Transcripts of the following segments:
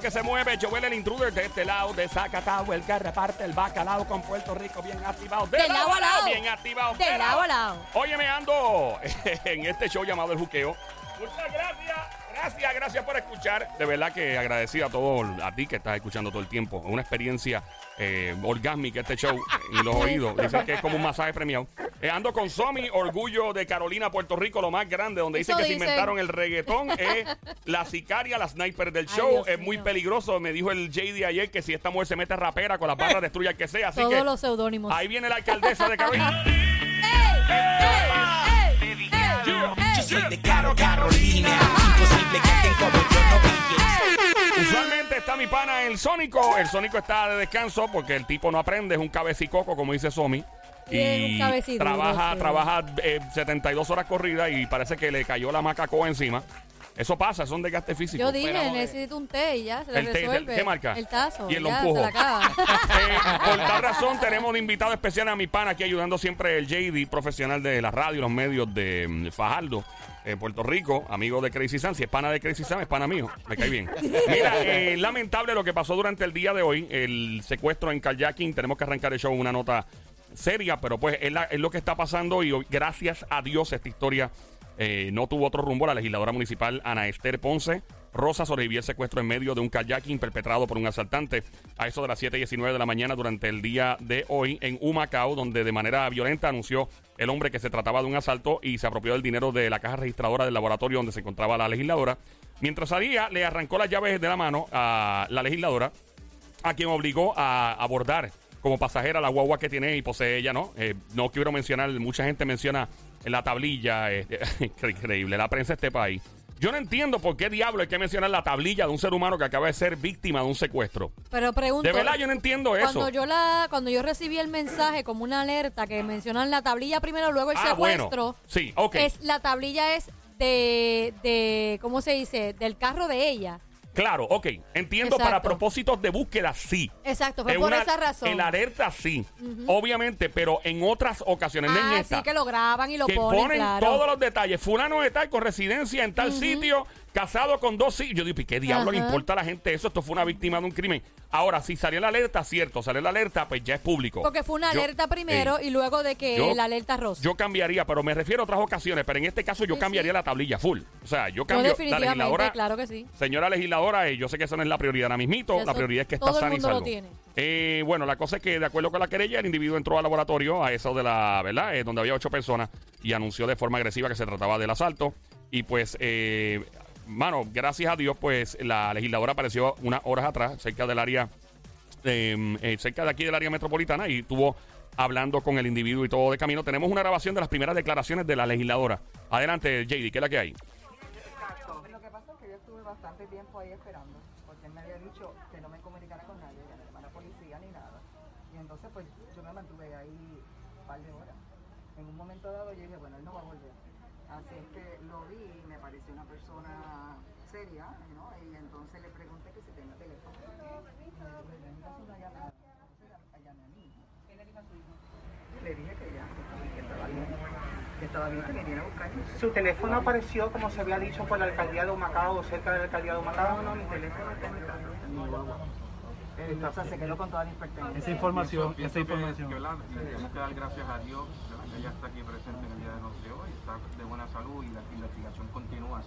lo que se mueve. Joel el intruder de este lado, de Zacatau, el que reparte el bacalao con Puerto Rico, bien activado. De lado a lado. Bien activado. De lado a lado. Oye, me ando en este show llamado El Juqueo. Muchas gracias. Gracias, gracias por escuchar. De verdad que agradecido a todo, a ti que estás escuchando todo el tiempo. Es una experiencia eh, orgásmica este show en los oídos. Dicen que es como un masaje premiado. Eh, ando con Somi, orgullo de Carolina, Puerto Rico, lo más grande, donde dicen que se inventaron el reggaetón. Es la sicaria, la sniper del show. Es muy mío. peligroso. Me dijo el JD ayer que si esta mujer se mete rapera con las barras, destruye al que sea. Así Todos que los seudónimos. ahí viene la alcaldesa de Carolina. Yo soy de Caro Carolina. Imposible mi pana el Sónico. El Sónico está de descanso porque el tipo no aprende, es un cabecicoco, como dice Somi. Y cabecidudo, trabaja, trabaja eh, 72 horas corridas y parece que le cayó la macacoa encima. Eso pasa, son desgaste físico. Yo dije, eh, necesito un té y ya se le el té, resuelve. ¿qué marca? El tazo. Y el empujo. se la acaba. eh, por tal razón tenemos un invitado especial a mi pana aquí ayudando siempre el JD, profesional de la radio y los medios de mm, Fajardo, en Puerto Rico, amigo de Crazy Sam. Si es pana de Crazy Sam, es pana mío. Me cae bien. Mira, eh, lamentable lo que pasó durante el día de hoy, el secuestro en kayaking. Tenemos que arrancar el show una nota seria, pero pues es, la- es lo que está pasando y hoy, gracias a Dios esta historia eh, no tuvo otro rumbo. La legisladora municipal Ana Esther Ponce Rosa sobrevivió el secuestro en medio de un kayaking perpetrado por un asaltante a eso de las 7.19 de la mañana durante el día de hoy en Humacao, donde de manera violenta anunció el hombre que se trataba de un asalto y se apropió del dinero de la caja registradora del laboratorio donde se encontraba la legisladora. Mientras salía, le arrancó las llaves de la mano a la legisladora, a quien obligó a abordar como pasajera la guagua que tiene y posee ella, ¿no? Eh, no quiero mencionar, mucha gente menciona la tablilla, eh, increíble, la prensa de este país. Yo no entiendo por qué diablo hay que mencionar la tablilla de un ser humano que acaba de ser víctima de un secuestro. Pero pregunto. De verdad, yo no entiendo eso. Cuando yo la, cuando yo recibí el mensaje como una alerta que mencionan la tablilla primero, luego el Ah, secuestro. bueno. Sí, ok. Es, la tablilla es de, de, ¿cómo se dice? Del carro de ella. Claro, ok. Entiendo Exacto. para propósitos de búsqueda, sí. Exacto, fue En por una- esa razón. En la alerta, sí. Obviamente, pero en otras ocasiones, en ah, esta. sí, que lo graban y lo que ponen, ponen claro. todos los detalles. Fulano de tal con residencia en tal sitio, casado con dos hijos. Yo digo, ¿y qué diablo le importa a la gente eso? Esto fue una víctima de un crimen. Ahora, si salió la alerta, cierto, salió la alerta, pues ya es público. Porque fue una Yo- alerta primero Ey, y luego de que Yo- la alerta rosa. Yo cambiaría, pero me refiero a otras ocasiones, pero en este caso yo Sí, cambiaría sí. la tablilla full. O sea, yo No, cambio la definitivamente, legisladora. claro que sí. Señora legisladora, eh, yo sé que eso no es la prioridad ahora mismito. Eso La prioridad es que está sana y salvo. tiene. Eh, bueno, la cosa es que, de acuerdo con la querella, el individuo entró al laboratorio a eso de la, ¿verdad? Eh, donde había ocho personas y anunció de forma agresiva que se trataba del asalto. Y pues, eh, mano, gracias a Dios, pues la legisladora apareció unas horas atrás, cerca del área, eh, eh, cerca de aquí del área metropolitana y estuvo hablando con el individuo y todo de camino. Tenemos una grabación de las primeras declaraciones de la legisladora. Adelante, JD, ¿qué es la que hay? Lo que pasa es que yo estuve bastante tiempo ahí esperando, porque él me había dicho que no me comunicara con nadie, que no llamara a policía ni nada. Y entonces pues yo me mantuve ahí un par de horas. En un momento dado yo dije, bueno, él no va a volver. Así es que lo vi y me pareció una persona seria, ¿no? Y entonces le pregunté que si tenía teléfono. Me dijo, "Yo en caso no. ¿Qué le dijo a su hijo? Le dije que ya, que estaba bien, que estaba bien, que viniera a buscarme. Su teléfono apareció, como se había dicho, por la alcaldía de Humacao o cerca de la alcaldía de No, Humacao. no, mi teléfono está en mi carro, en mi guagua. O sea, se quedó con toda la pertenencia. Esa información, Pienso esa información. que, tenemos que dar gracias a Dios ella está aquí presente en el día de noche de hoy, está de buena salud y la investigación continúa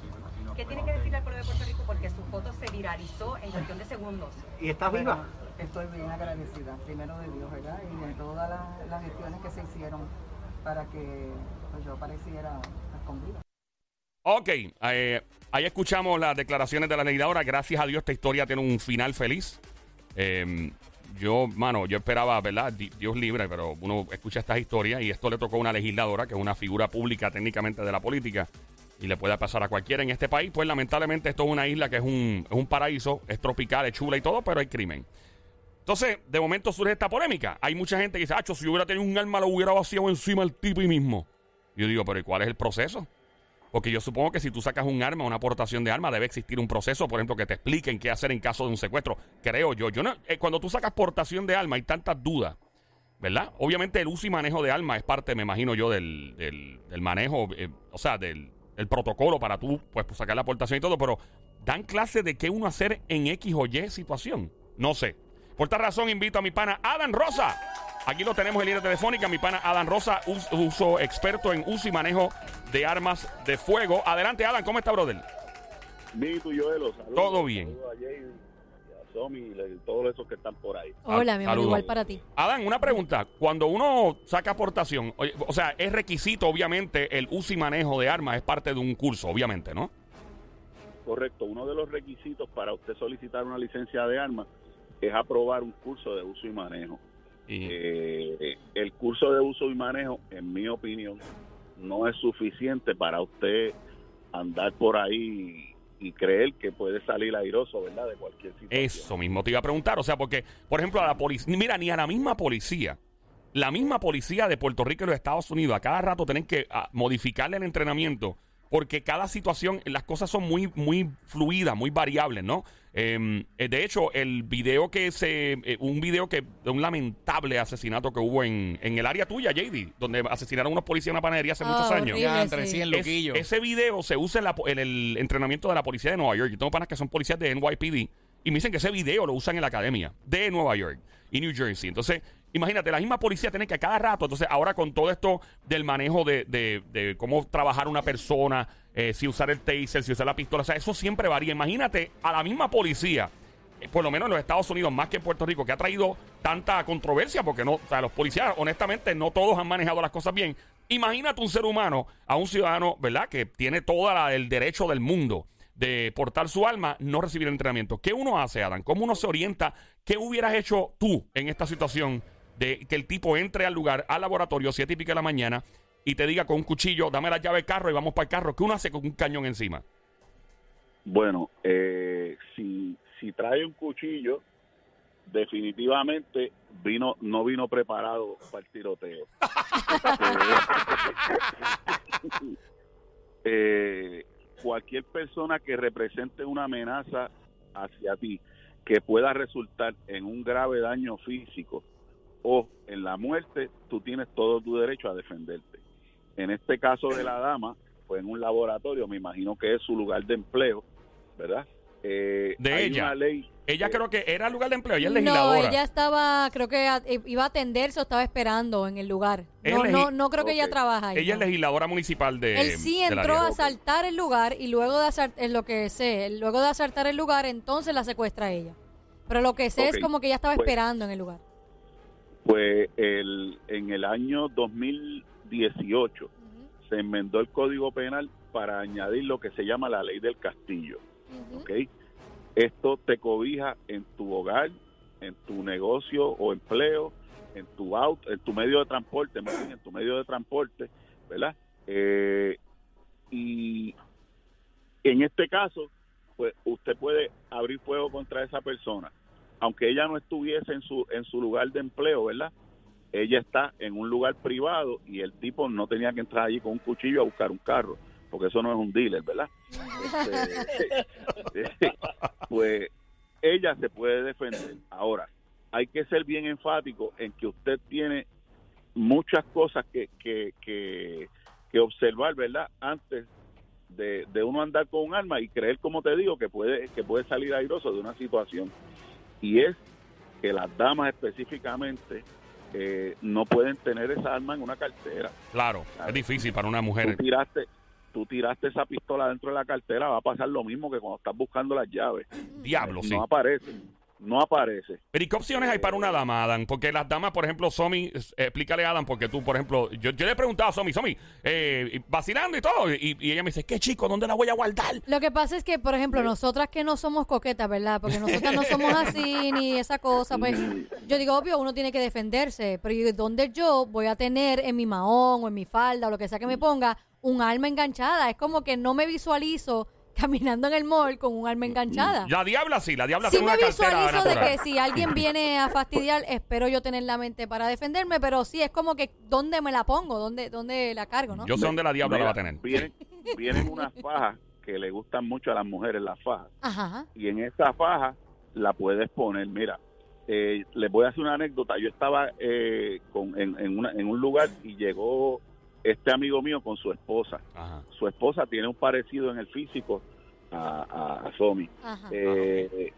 ¿Qué tiene que decirle al pueblo de Puerto Rico? Porque su foto se viralizó en cuestión de segundos. ¿Y está Bueno, viva? Estoy bien agradecida, primero de Dios, ¿verdad? Y de todas las, las gestiones que se hicieron para que pues, yo apareciera con vida. Ok, eh, ahí escuchamos las declaraciones de la legisladora. Gracias a Dios esta historia tiene un final feliz. Eh, yo, mano, yo esperaba, ¿verdad? Di- Dios libre, pero uno escucha estas historias y esto le tocó a una legisladora, que es una figura pública técnicamente de la política, y le puede pasar a cualquiera en este país. Pues lamentablemente esto es una isla que es un, es un paraíso, es tropical, es chula y todo, pero hay crimen. Entonces, de momento surge esta polémica. Hay mucha gente que dice, ah, si yo hubiera tenido un arma, lo hubiera vaciado encima al tipo y mismo. Yo digo, pero ¿y cuál es el proceso? Porque yo supongo que si tú sacas un arma, una aportación de arma, debe existir un proceso, por ejemplo, que te expliquen qué hacer en caso de un secuestro. Creo yo. yo no, eh, cuando tú sacas portación de arma hay tantas dudas, ¿verdad? Obviamente el uso y manejo de arma es parte, me imagino yo, del, del, manejo, eh, o sea, del el protocolo para tú pues, sacar la aportación y todo, pero dan clase de qué uno hacer en X o Y situación. No sé. Por esta razón invito a mi pana Adam Rosa. Aquí lo tenemos en línea telefónica, mi pana Adam Rosa, us- uso experto en uso y manejo de armas de fuego. Adelante, Adam, ¿cómo está, brother? Vito y Joelo, saludos. Todo bien. Saludos a Jay, a Somi y todos esos que están por ahí. Hola, mi amor, igual para ti. Adán, una pregunta. Cuando uno saca aportación, o sea, es requisito, obviamente, el uso y manejo de armas es parte de un curso, obviamente, ¿no? Correcto, uno de los requisitos para usted solicitar una licencia de armas es aprobar un curso de uso y manejo. Y, Eh, el curso de uso y manejo, en mi opinión, no es suficiente para usted andar por ahí y creer que puede salir airoso, ¿verdad? De cualquier situación. Eso mismo te iba a preguntar. O sea, porque, por ejemplo, a la policía, mira, ni a la misma policía, la misma policía de Puerto Rico y los Estados Unidos, a cada rato tienen que modificarle el entrenamiento, porque cada situación, las cosas son muy, muy fluidas, muy variables, ¿no? Eh, eh, de hecho, el video que se, eh, un video que, de un lamentable asesinato que hubo en, en el área tuya, JD, donde asesinaron a unos policías en una panadería hace Ah, muchos años. horrible. Sí. 100 Es- ese video se usa en, la po- en el entrenamiento de la policía de Nueva York. Yo tengo panas que son policías de NYPD y me dicen que ese video lo usan en la academia de Nueva York y New Jersey. Entonces, imagínate, la misma policía tiene que a cada rato, entonces ahora con todo esto del manejo de, de- cómo trabajar una persona, eh, si usar el taser, si usar la pistola, o sea, eso siempre varía. Imagínate a la misma policía eh, por lo menos en los Estados Unidos, más que en Puerto Rico, que ha traído tanta controversia, porque no, o sea, los policías, honestamente, no todos han manejado las cosas bien. Imagínate un ser humano, a un ciudadano, ¿verdad?, que tiene todo el derecho del mundo de portar su alma, no recibir el entrenamiento. ¿Qué uno hace, Adam? ¿Cómo uno se orienta? ¿Qué hubieras hecho tú en esta situación de que el tipo entre al lugar, al laboratorio, siete y pico de la mañana, y te diga con un cuchillo, dame la llave del carro y vamos para el carro? ¿Qué uno hace con un cañón encima? Bueno, eh, si, si trae un cuchillo, definitivamente vino no vino preparado para el tiroteo. Eh, cualquier persona que represente una amenaza hacia ti que pueda resultar en un grave daño físico o en la muerte, tú tienes todo tu derecho a defenderte. En este caso de la dama, fue en un laboratorio, me imagino que es su lugar de empleo, ¿verdad? Eh, De hay ella. una ley. Ella creo que era el lugar de empleo, ella es No, legisladora. ella estaba, creo que a- iba a atenderse o estaba esperando en el lugar. No, no, no creo que ella trabaja ahí. Ella es no. legisladora municipal de. Él sí entró a asaltar el lugar y luego de asaltar, lo que sé, luego de asaltar el lugar, entonces la secuestra a ella. Pero lo que sé es como que ella estaba pues- esperando en el lugar. Pues el, en el año 2018 se enmendó el Código Penal para añadir lo que se llama la ley del castillo. ¿ok? Esto te cobija en tu hogar, en tu negocio o empleo, en tu auto, en tu medio de transporte, en tu medio de transporte, ¿verdad? Eh, y en este caso, pues usted puede abrir fuego contra esa persona, aunque ella no estuviese en su en su lugar de empleo, ¿verdad? Ella está en un lugar privado y el tipo no tenía que entrar allí con un cuchillo a buscar un carro, porque eso no es un dealer, ¿verdad? Este, pues ella se puede defender. Ahora, hay que ser bien enfático en que usted tiene muchas cosas que, que, que, que observar, ¿verdad? Antes de, de uno andar con un arma y creer, como te digo, que puede, que puede salir airoso de una situación. Y es que las damas específicamente eh, no pueden tener esa arma en una cartera. Claro, es difícil para una mujer. Tú tiraste, tú tiraste esa pistola dentro de la cartera, va a pasar lo mismo que cuando estás buscando las llaves. Diablo, sí. No aparece, no aparece. Pero ¿y qué opciones hay para una dama, Adam? Porque las damas, por ejemplo, Somi, eh, explícale a Adam, porque tú, por ejemplo, yo, yo le he preguntado a Somi, Somi, eh, vacilando y todo, y, y ella me dice, ¿qué chico? ¿Dónde la voy a guardar? Lo que pasa es que, por ejemplo, nosotras que no somos coquetas, ¿verdad? Porque nosotras no somos así ni esa cosa, pues yo digo, obvio, uno tiene que defenderse, pero ¿y ¿dónde yo voy a tener en mi mahón o en mi falda o lo que sea que me ponga un arma enganchada? Es como que no me visualizo caminando en el mall con un arma enganchada. La diabla sí, la diabla Sí tiene me una cartera visualizo de que si alguien viene a fastidiar, espero yo tener la mente para defenderme, pero sí, es como que ¿dónde me la pongo? ¿Dónde, dónde la cargo, no? Yo sé dónde la diabla la va a tener. Vienen, vienen unas fajas que le gustan mucho a las mujeres, las fajas. Ajá. Y en esa faja la puedes poner, mira, eh, les voy a hacer una anécdota. Yo estaba eh, con, en, en una- en un lugar y llegó este amigo mío con su esposa. Ajá. Su esposa tiene un parecido en el físico a, a, a Somi. Eh,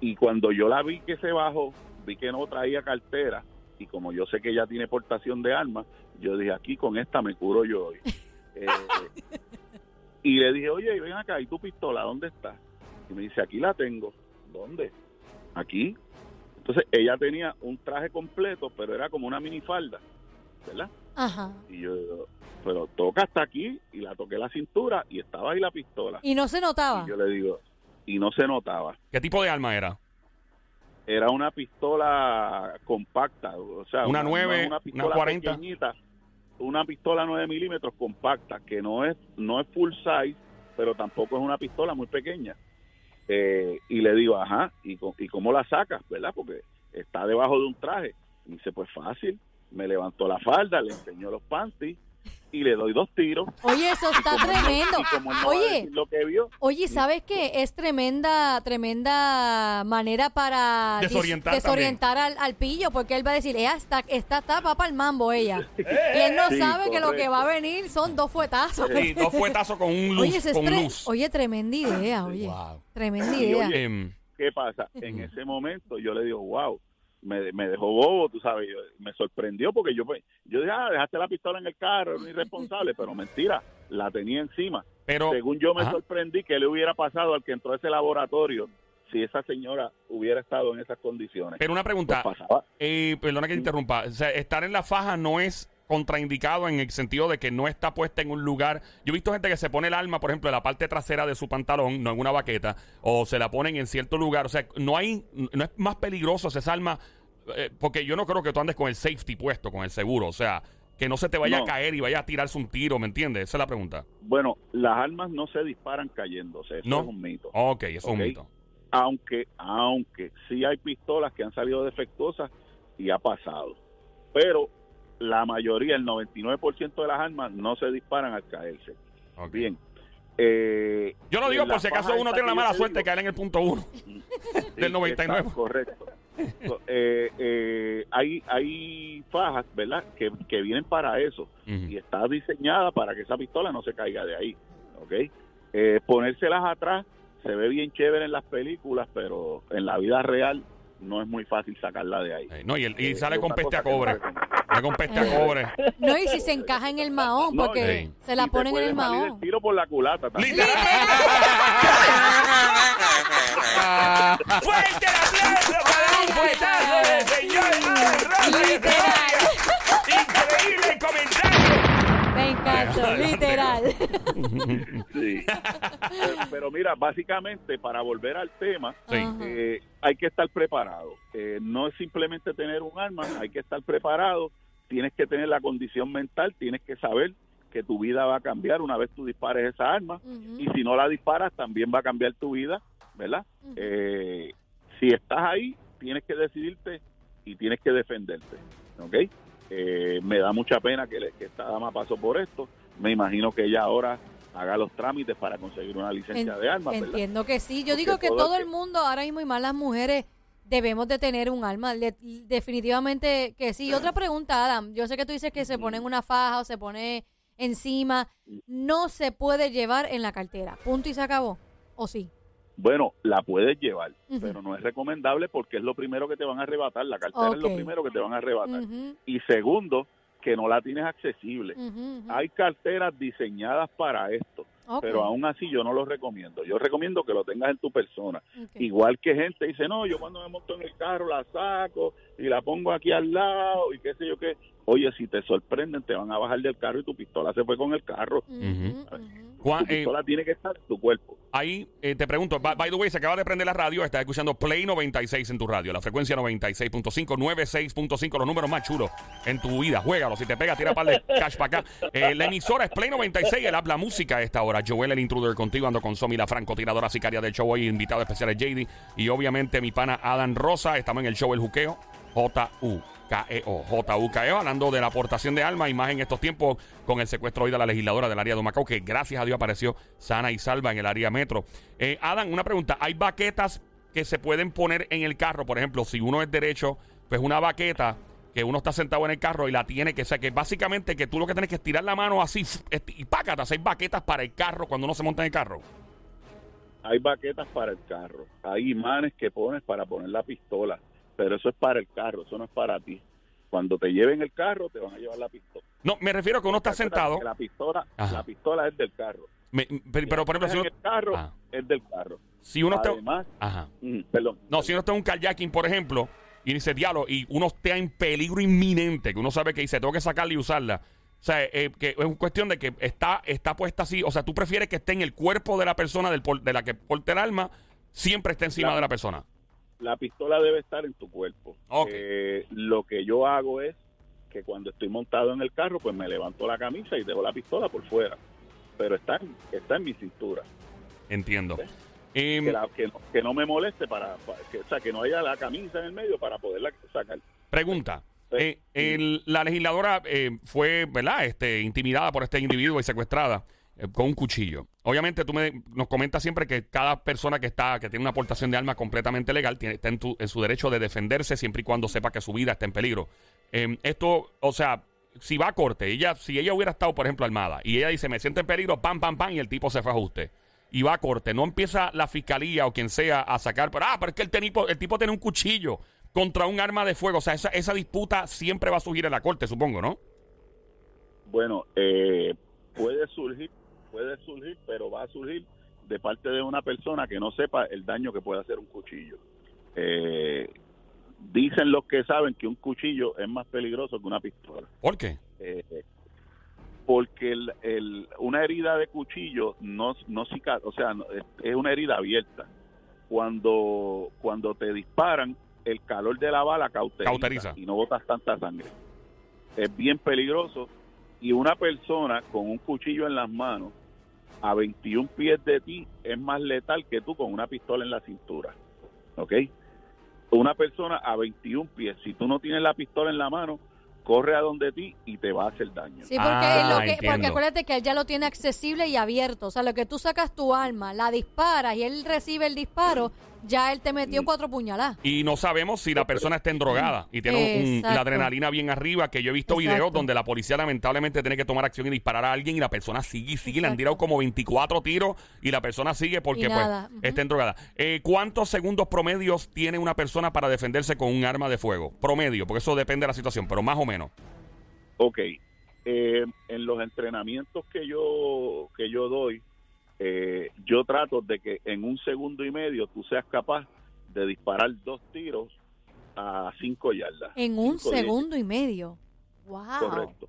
y cuando yo la vi que se bajó, vi que no traía cartera y como yo sé que ella tiene portación de armas, yo dije, aquí con esta me curo yo hoy. Eh, y le dije, oye, ven acá, ¿y tu pistola dónde está? Y me dice, aquí la tengo. ¿Dónde? Aquí. Entonces ella tenía un traje completo, pero era como una minifalda, ¿verdad? Ajá. Y yo, pero toca hasta aquí y la toqué la cintura y estaba ahí la pistola. Y no se notaba. Y yo le digo, y no se notaba. ¿Qué tipo de arma era? Era una pistola compacta, o sea, Una es una pistola 40. pequeñita, una pistola 9 milímetros compacta, que no es, no es full size, pero tampoco es una pistola muy pequeña. Eh, y le digo, ajá, ¿y, co- ¿y cómo la sacas, verdad? Porque está debajo de un traje. Y dice, pues fácil. Me levantó la falda, le enseñó los panties y le doy dos tiros. Oye, eso está Como él no- tremendo. no Oye, lo que vio, Oye, ¿sabes qué? Es tremenda, tremenda manera para Desorientar desorientar al, al pillo, porque él va a decir, ella está, está, está va para el mambo ella. y él no Sí, sabe que lo que va a venir son dos fuetazos. Sí, dos fuetazos con un luz. Oye, con tre- luz. oye, tremenda idea, oye. Wow. Tremenda idea. oye, Em, ¿qué pasa? En ese momento yo le digo, wow, me, me dejó bobo, tú sabes, me sorprendió porque yo, pues, yo dije, ah, dejaste la pistola en el carro, un irresponsable, pero mentira, la tenía encima. pero, Según yo me Ajá. sorprendí que le hubiera pasado al que entró a ese laboratorio si esa señora hubiera estado en esas condiciones. pero una pregunta. Pues. Eh, perdona que te interrumpa. O sea, estar en la faja no es contraindicado en el sentido de que no está puesta en un lugar. Yo he visto gente que se pone el arma, por ejemplo, en la parte trasera de su pantalón, no en una baqueta, o se la ponen en cierto lugar. O sea, no hay, no es más peligroso esa arma, eh, porque yo no creo que tú andes con el safety puesto, con el seguro. O sea, que no se te vaya No. a caer y vaya a tirarse un tiro, ¿me entiendes? Esa es la pregunta. Bueno, las armas no se disparan cayéndose, eso No. es un mito. Ok, eso es un mito. aunque aunque sí hay pistolas que han salido defectuosas y ha pasado pero la mayoría el 99% de las armas no se disparan al caerse bien eh, Yo lo digo por si acaso uno tiene la mala te suerte de caer en el punto uno. sí, del 99. está correcto eh, eh, hay hay fajas verdad que, que vienen para eso y está diseñada para que esa pistola no se caiga de ahí, ¿ok? Eh, ponérselas atrás se ve bien chévere en las películas, pero en la vida real no es muy fácil sacarla de ahí. No, y, el- y Eh, sale con peste a cosa Sale con peste a cobre. No, y si se encaja en el mahón, No, porque sí. se la Y te ponen en puede el salir mahón. el tiro por la culata también. ¡Literal! ¡Fuerte el aplauso para un fuetazo del señor Alan Rosa! ¡Increíble el comentario! Literal. Sí. pero, pero mira, básicamente, para volver al tema, Sí. Eh, hay que estar preparado. Eh, no es simplemente tener un arma, hay que estar preparado. Tienes que tener la condición mental, tienes que saber que tu vida va a cambiar una vez tú dispares esa arma. Y si no la disparas, también va a cambiar tu vida, ¿verdad? Eh, si estás ahí, tienes que decidirte y tienes que defenderte, ¿ok? Eh, me da mucha pena que, le- que esta dama pasó por esto. Me imagino que ella ahora haga los trámites para conseguir una licencia En- de armas, ¿verdad? Entiendo que sí. Yo Porque digo que todo todo el que- mundo, ahora mismo y más las mujeres, debemos de tener un arma. Le- definitivamente que sí. Otra pregunta, Adam. Yo sé que tú dices que se pone en una faja o se pone encima. No se puede llevar en la cartera. Punto y se acabó. ¿O sí? Bueno, la puedes llevar, pero no es recomendable porque es lo primero que te van a arrebatar. La cartera es lo primero que te van a arrebatar. Y segundo, que no la tienes accesible. Hay carteras diseñadas para esto. Pero aún así yo no lo recomiendo. Yo recomiendo que lo tengas en tu persona. Igual que gente dice, no, yo cuando me monto en el carro la saco y la pongo aquí al lado y qué sé yo qué. Oye, si te sorprenden, te van a bajar del carro y tu pistola se fue con el carro. Juan, Tu eh, pistola tiene que estar en tu cuerpo. ahí eh, te pregunto, by, by the way, se acaba de prender la radio, estás escuchando Play 96 en tu radio, la frecuencia 96.5, 96.5, los números más chulos en tu vida. Juégalo, si te pega, tira par de cash para acá. Eh, la emisora es Play 96, el habla música a esta hora. Joel, el intruder contigo, ando con Somi, la francotiradora sicaria del show hoy, invitado especial es JD y obviamente mi pana Adam Rosa. Estamos en el show El Juqueo, J-U. K-E-O, J-U-K-E-O, hablando de la aportación de armas y más en estos tiempos con el secuestro hoy de la legisladora del área de Humacao, que gracias a Dios apareció sana y salva en el área metro. Eh, Adam, una pregunta, ¿hay baquetas que se pueden poner en el carro? Por ejemplo, si uno es derecho, pues una baqueta que uno está sentado en el carro y la tiene que, o que básicamente que tú lo que tienes que estirar la mano así y pácatas, hay baquetas para el carro cuando uno se monta en el carro. hay baquetas para el carro, hay imanes que pones para poner la pistola, pero eso es para el carro, eso no es para ti. Cuando te lleven el carro, te van a llevar la pistola. No, me refiero a que uno está sentado. La pistola, Ajá. la pistola es del carro. me- pero, pero, por ejemplo, si uno, el carro Ah. es del carro. si uno está. Además, Ajá. mm, perdón. No, si uno está en un kayaking, por ejemplo, y dice diablo, y uno está en peligro inminente, que uno sabe que dice, tengo que sacarla y usarla. O sea, eh, que es cuestión de que está, está puesta así. O sea, tú prefieres que esté en el cuerpo de la persona del de la que porta el arma, siempre esté encima de la persona. La pistola debe estar en tu cuerpo. Eh, lo que yo hago es que cuando estoy montado en el carro, pues me levanto la camisa y dejo la pistola por fuera. Pero está en, está en mi cintura. Entiendo. Sí. Em, Que, la- que no, que no me moleste para, para- que, o sea, que no haya la camisa en el medio para poderla sacar. Pregunta. Sí. Eh, el- la legisladora eh, fue, ¿verdad? Este, intimidada por este individuo y secuestrada con un cuchillo. Obviamente tú me, nos comentas siempre que cada persona que está que tiene una aportación de arma completamente legal tiene, está en, tu- en su derecho de defenderse siempre y cuando sepa que su vida está en peligro. Eh, esto, o sea, si va a corte, ella, si ella hubiera estado, por ejemplo, armada y ella dice, me siento en peligro, pam, pam, pam, y el tipo se fue a ajuste. Y va a corte, no empieza la fiscalía o quien sea a sacar, pero, ah, pero es que el, tipo, el tipo tiene un cuchillo contra un arma de fuego. O sea, esa, esa disputa siempre va a surgir en la corte, supongo, ¿no? Bueno, eh, puede surgir, puede surgir, pero va a surgir de parte de una persona que no sepa el daño que puede hacer un cuchillo. Eh, dicen los que saben que un cuchillo es más peligroso que una pistola. ¿Por qué? Eh, porque el, el- una herida de cuchillo no, no o sea, es una herida abierta. Cuando, cuando te disparan, el calor de la bala cauteriza, Cauteriza. y no botas tanta sangre. Es bien peligroso y una persona con un cuchillo en las manos a 21 pies de ti es más letal que tú con una pistola en la cintura. ¿Ok? Una persona a 21 pies, si tú no tienes la pistola en la mano, corre a donde ti y te va a hacer daño. Sí, porque, Ah, lo que- porque acuérdate que él ya lo tiene accesible y abierto. O sea, lo que tú sacas tu arma, la disparas y él recibe el disparo, ya él te metió cuatro puñaladas. Y no sabemos si la persona está endrogada y tiene un- un- la adrenalina bien arriba, que yo he visto Exacto. videos donde la policía lamentablemente tiene que tomar acción y disparar a alguien y la persona sigue y sigue. Le han Exacto. tirado como 24 tiros y la persona sigue porque pues nada. Ujú. está endrogada. Eh, ¿Cuántos segundos promedios tiene una persona para defenderse con un arma de fuego? Promedio, porque eso depende de la situación, pero más o menos. Ok, eh, en los entrenamientos que yo que yo doy, eh, yo trato de que en un segundo y medio tú seas capaz de disparar dos tiros a cinco yardas. En un diez. segundo y medio. Wow. Correcto.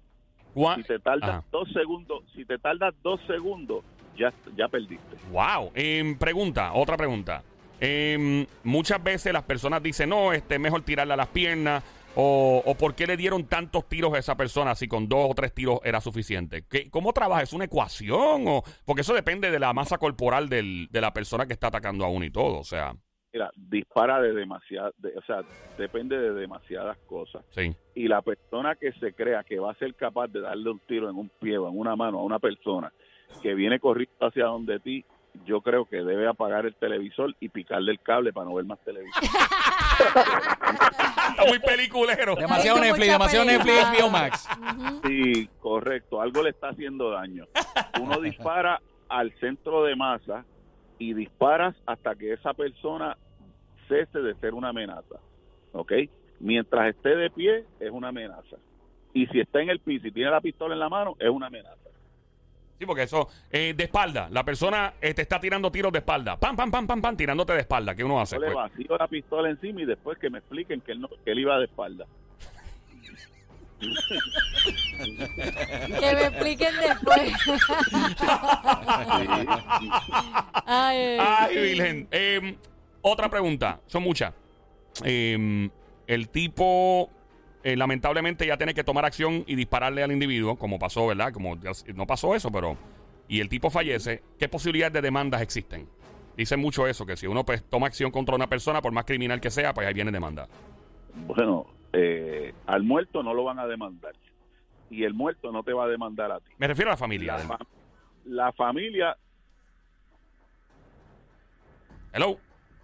¿Cuá- Si te tardas Ajá. dos segundos, si te tardas dos segundos, ya ya perdiste. Wow. Em, pregunta, otra pregunta. Em, muchas veces las personas dicen, no, este, es mejor tirarle a las piernas. O, o por qué le dieron tantos tiros a esa persona si con dos o tres tiros era suficiente. ¿Qué, ¿Cómo trabaja? ¿Es una ecuación? O, porque eso depende de la masa corporal del- de la persona que está atacando a uno y todo. O sea, Mira, dispara de demasiadas, o sea, depende de demasiadas cosas. sí. y la persona que se crea que va a ser capaz de darle un tiro en un pie o en una mano a una persona que viene corriendo hacia donde ti, yo creo que debe apagar el televisor y picarle el cable para no ver más televisión. Está muy peliculero. Demasiado Netflix, demasiado Netflix. HBO Max. Sí, correcto, algo le está haciendo daño. Uno dispara al centro de masa y disparas hasta que esa persona cese de ser una amenaza, ¿ok? Mientras esté de pie es una amenaza. Y si está en el piso y tiene la pistola en la mano, es una amenaza. Sí, porque eso, eh, de espalda. La persona eh, te está tirando tiros de espalda. Pam, pam, pam, pam, pam, tirándote de espalda. ¿Qué uno hace? Yo le Pues, vacío la pistola encima y después que me expliquen que él, no- que él iba de espalda. Que me expliquen después. Ay, Ay, Virgen. Eh, otra pregunta. Son muchas. Eh, el tipo, eh, lamentablemente, ya tiene que tomar acción y dispararle al individuo, como pasó, ¿verdad? Como no pasó eso, pero. Y el tipo fallece. ¿Qué posibilidades de demandas existen? Dicen mucho eso, que si uno pues, toma acción contra una persona, por más criminal que sea, pues ahí viene demanda. Bueno, eh, al muerto no lo van a demandar. Y el muerto no te va a demandar a ti. Me refiero a la familia. La, la familia, Hello.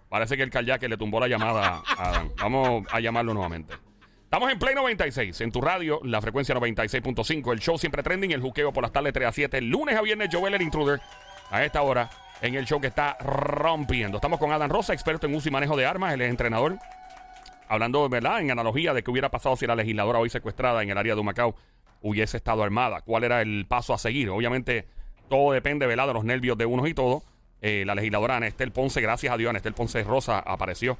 Parece que el kayak le tumbó la llamada a Adán. Vamos a llamarlo nuevamente. Estamos en Play 96, en tu radio, la frecuencia 96.5. El show siempre trending, el juqueo por las tardes 3 a 7. Lunes a viernes, Joel el Intruder. A esta hora. en el show que está rompiendo. Estamos con Adam Rosa, experto en uso y manejo de armas, él es entrenador. Hablando, ¿verdad? En analogía de qué hubiera pasado si la legisladora hoy secuestrada en el área de Humacao hubiese estado armada. ¿Cuál era el paso a seguir? Obviamente, todo depende, ¿verdad? De los nervios de unos y todo. Eh, la legisladora Anestel Ponce, gracias a Dios, Anestel Ponce Rosa apareció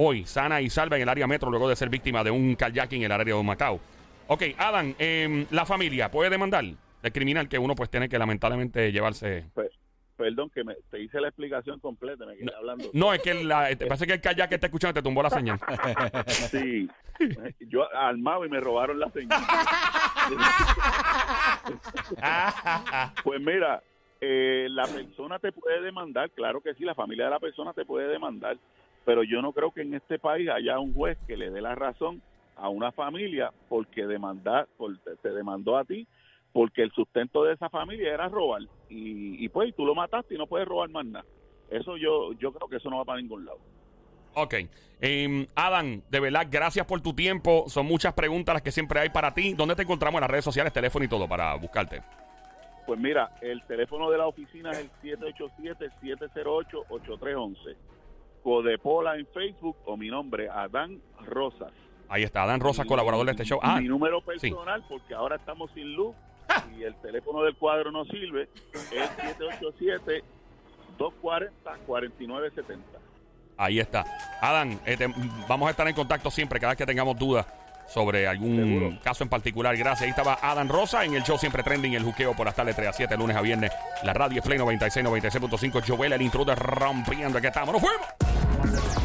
hoy, sana y salva en el área metro, luego de ser víctima de un kayaking en el área de Humacao. Ok, Adam, em, la familia puede demandar el criminal que uno pues tiene que lamentablemente llevarse. Pe- perdón, que me, te hice la explicación completa, me quedé hablando. No, es que la, parece que el kayak que está escuchando te tumbó la señal. Sí, yo armado y me robaron la señal. pues mira, eh, la persona te puede demandar, claro que sí, la familia de la persona te puede demandar, pero yo no creo que en este país haya un juez que le dé la razón a una familia porque demandar, por, te, te demandó a ti porque el sustento de esa familia era robar y, y pues tú lo mataste y no puedes robar más nada. Eso yo yo creo que eso no va para ningún lado. Ok. Em, Adam, de verdad, gracias por tu tiempo. Son muchas preguntas las que siempre hay para ti. ¿Dónde te encontramos en las redes sociales, teléfono y todo para buscarte? Pues mira, el teléfono de la oficina es el 787-708-8311. Codepola en Facebook o mi nombre, Adán Rosas. Ahí está, Adam Rosa, colaborador de este show. Ah, mi número sí. personal, porque ahora estamos sin luz y el teléfono del cuadro no sirve, es 787-240-4970. Ahí está. Adam, eh, te- vamos a estar en contacto siempre cada vez que tengamos dudas sobre algún Seguro. caso en particular. Gracias. Ahí estaba Adam Rosa en el show Siempre Trending, el juqueo por las tardes 3 a 7, lunes a viernes. La radio es Play 96, 96.5. Joel, el intruder rompiendo. Aquí estamos. ¡Nos fuimos!